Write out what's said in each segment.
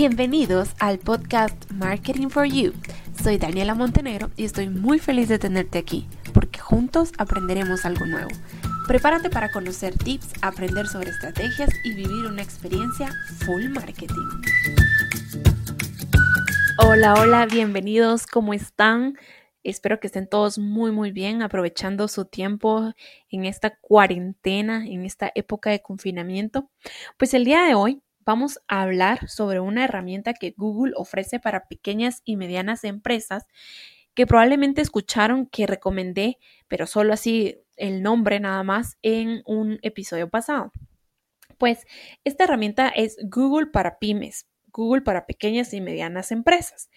Bienvenidos al podcast Marketing for You. Soy Daniela Montenegro y estoy muy feliz de tenerte aquí porque juntos aprenderemos algo nuevo. Prepárate para conocer tips, aprender sobre estrategias y vivir una experiencia full marketing. Hola, hola, bienvenidos, ¿cómo están? Espero que estén todos muy, muy bien, aprovechando su tiempo en esta cuarentena, en esta época de confinamiento. Pues el día de hoy vamos a hablar sobre una herramienta que Google ofrece para pequeñas y medianas empresas que probablemente escucharon que recomendé, pero solo así el nombre nada más en un episodio pasado. Pues esta herramienta es Google para pymes, Google para pequeñas y medianas empresas.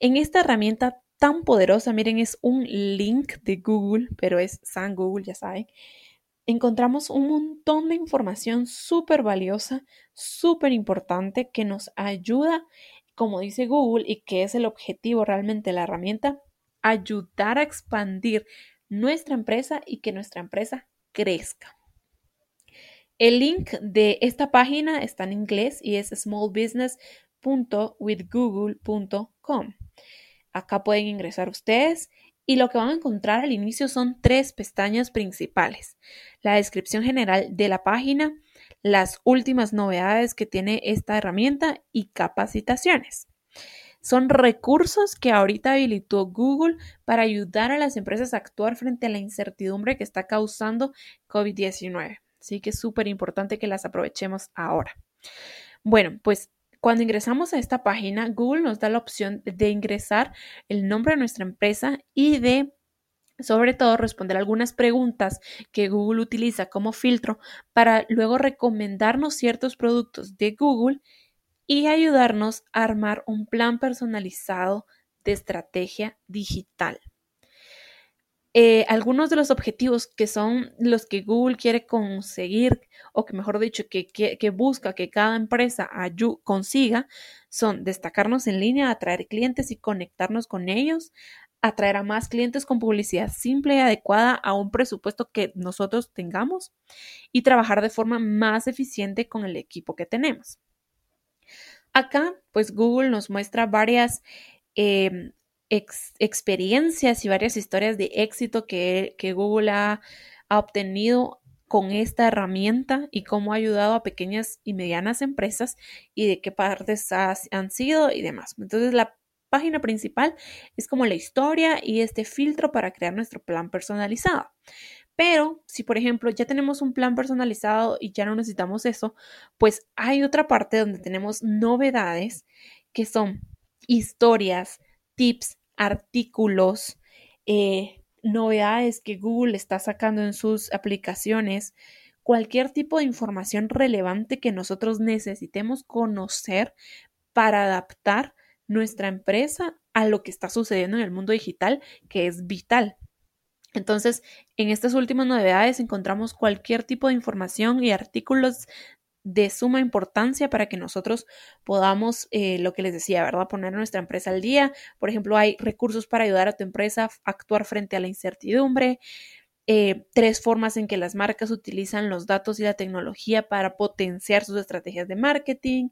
En esta herramienta tan poderosa, miren, es un link de Google, pero es San Google, ya saben, encontramos un montón de información súper valiosa, súper importante que nos ayuda, como dice Google, y que es el objetivo realmente de la herramienta, ayudar a expandir nuestra empresa y que nuestra empresa crezca. El link de esta página está en inglés y es smallbusiness.withgoogle.com. Acá pueden ingresar ustedes y lo que van a encontrar al inicio son tres pestañas principales. La descripción general de la página, las últimas novedades que tiene esta herramienta y capacitaciones. Son recursos que ahorita habilitó Google para ayudar a las empresas a actuar frente a la incertidumbre que está causando COVID-19. Así que es súper importante que las aprovechemos ahora. Bueno, pues cuando ingresamos a esta página, Google nos da la opción de ingresar el nombre de nuestra empresa y de sobre todo responder algunas preguntas que Google utiliza como filtro para luego recomendarnos ciertos productos de Google y ayudarnos a armar un plan personalizado de estrategia digital. Eh, algunos de los objetivos que son los que Google quiere conseguir, o que mejor dicho, que, que, busca que cada empresa consiga, son destacarnos en línea, atraer clientes y conectarnos con ellos, atraer a más clientes con publicidad simple y adecuada a un presupuesto que nosotros tengamos y trabajar de forma más eficiente con el equipo que tenemos. Acá, pues Google nos muestra varias em, experiencias y varias historias de éxito que, Google ha, obtenido con esta herramienta y cómo ha ayudado a pequeñas y medianas empresas y de qué partes han sido y demás. Entonces, la página principal es como la historia y este filtro para crear nuestro plan personalizado. Pero si, por ejemplo, ya tenemos un plan personalizado y ya no necesitamos eso, pues hay otra parte donde tenemos novedades que son historias, tips, artículos, eh, novedades que Google está sacando en sus aplicaciones, cualquier tipo de información relevante que nosotros necesitemos conocer para adaptar nuestra empresa a lo que está sucediendo en el mundo digital, que es vital. Entonces, en estas últimas novedades encontramos cualquier tipo de información y artículos de suma importancia para que nosotros podamos, eh, lo que les decía, ¿verdad? Poner nuestra empresa al día. Por ejemplo, hay recursos para ayudar a tu empresa a actuar frente a la incertidumbre. Eh, tres formas en que las marcas utilizan los datos y la tecnología para potenciar sus estrategias de marketing.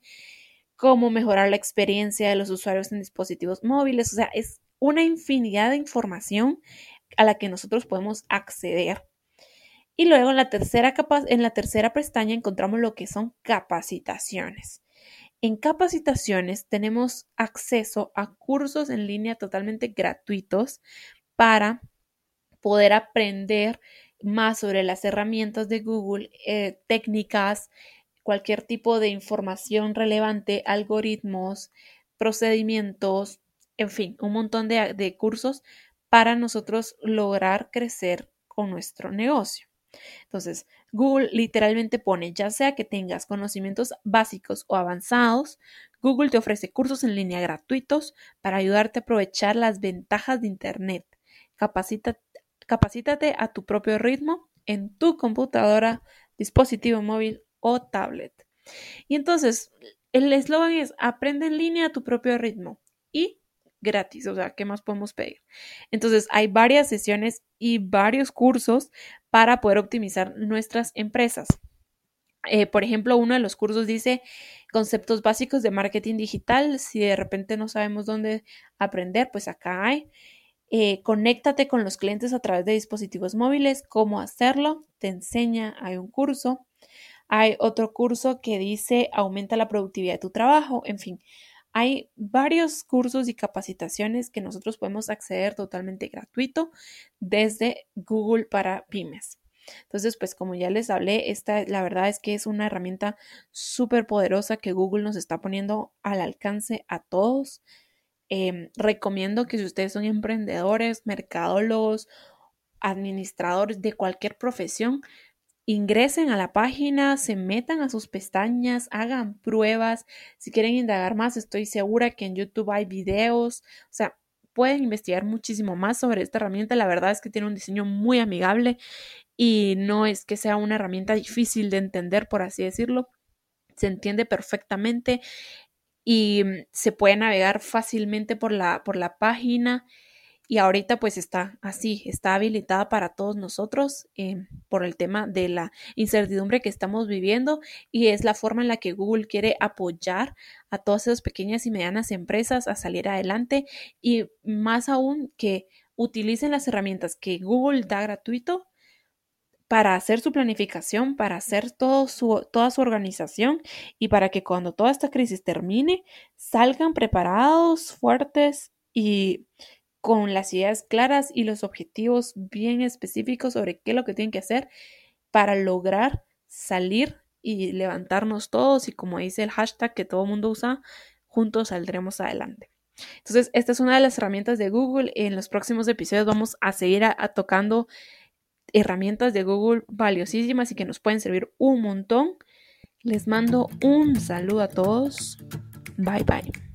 Cómo mejorar la experiencia de los usuarios en dispositivos móviles. O sea, es una infinidad de información a la que nosotros podemos acceder y luego en la tercera, en la tercera pestaña encontramos lo que son capacitaciones. En capacitaciones tenemos acceso a cursos en línea totalmente gratuitos para poder aprender más sobre las herramientas de Google, eh, técnicas, cualquier tipo de información relevante, algoritmos, procedimientos, en fin, un montón de cursos para nosotros lograr crecer con nuestro negocio. Entonces, Google literalmente pone, ya sea que tengas conocimientos básicos o avanzados, Google te ofrece cursos en línea gratuitos para ayudarte a aprovechar las ventajas de Internet. capacítate a tu propio ritmo en tu computadora, dispositivo móvil o tablet. Y entonces, el eslogan es, aprende en línea a tu propio ritmo. Y gratis, o sea, ¿qué más podemos pedir? Entonces, hay varias sesiones y varios cursos para poder optimizar nuestras empresas. Eh, por ejemplo, uno de los cursos dice conceptos básicos de marketing digital. Si de repente no sabemos dónde aprender, pues acá hay. Eh, conéctate con los clientes a través de dispositivos móviles, cómo hacerlo, te enseña, hay un curso. Hay otro curso que dice aumenta la productividad de tu trabajo, en fin. Hay varios cursos y capacitaciones que nosotros podemos acceder totalmente gratuito desde Google para pymes. Entonces, pues como ya les hablé, esta la verdad es que es una herramienta súper poderosa que Google nos está poniendo al alcance a todos. Em, recomiendo que si ustedes son emprendedores, mercadólogos, administradores de cualquier profesión, ingresen a la página, se metan a sus pestañas, hagan pruebas. Si quieren indagar más, estoy segura que en YouTube hay videos. O sea, pueden investigar muchísimo más sobre esta herramienta. La verdad es que tiene un diseño muy amigable y no es que sea una herramienta difícil de entender, por así decirlo. Se entiende perfectamente y mm, se puede navegar fácilmente por la, por la página y ahorita pues está así, está habilitada para todos nosotros eh, por el tema de la incertidumbre que estamos viviendo y es la forma en la que Google quiere apoyar a todas esas pequeñas y medianas empresas a salir adelante y más aún que utilicen las herramientas que Google da gratuito para hacer su planificación, para hacer todo su, toda su organización y para que cuando toda esta crisis termine salgan preparados, fuertes y con las ideas claras y los objetivos bien específicos sobre qué es lo que tienen que hacer para lograr salir y levantarnos todos y como dice el hashtag que todo el mundo usa, juntos saldremos adelante. Entonces, esta es una de las herramientas de Google. En los próximos episodios vamos a seguir tocando herramientas de Google valiosísimas y que nos pueden servir un montón. Les mando un saludo a todos. Bye bye.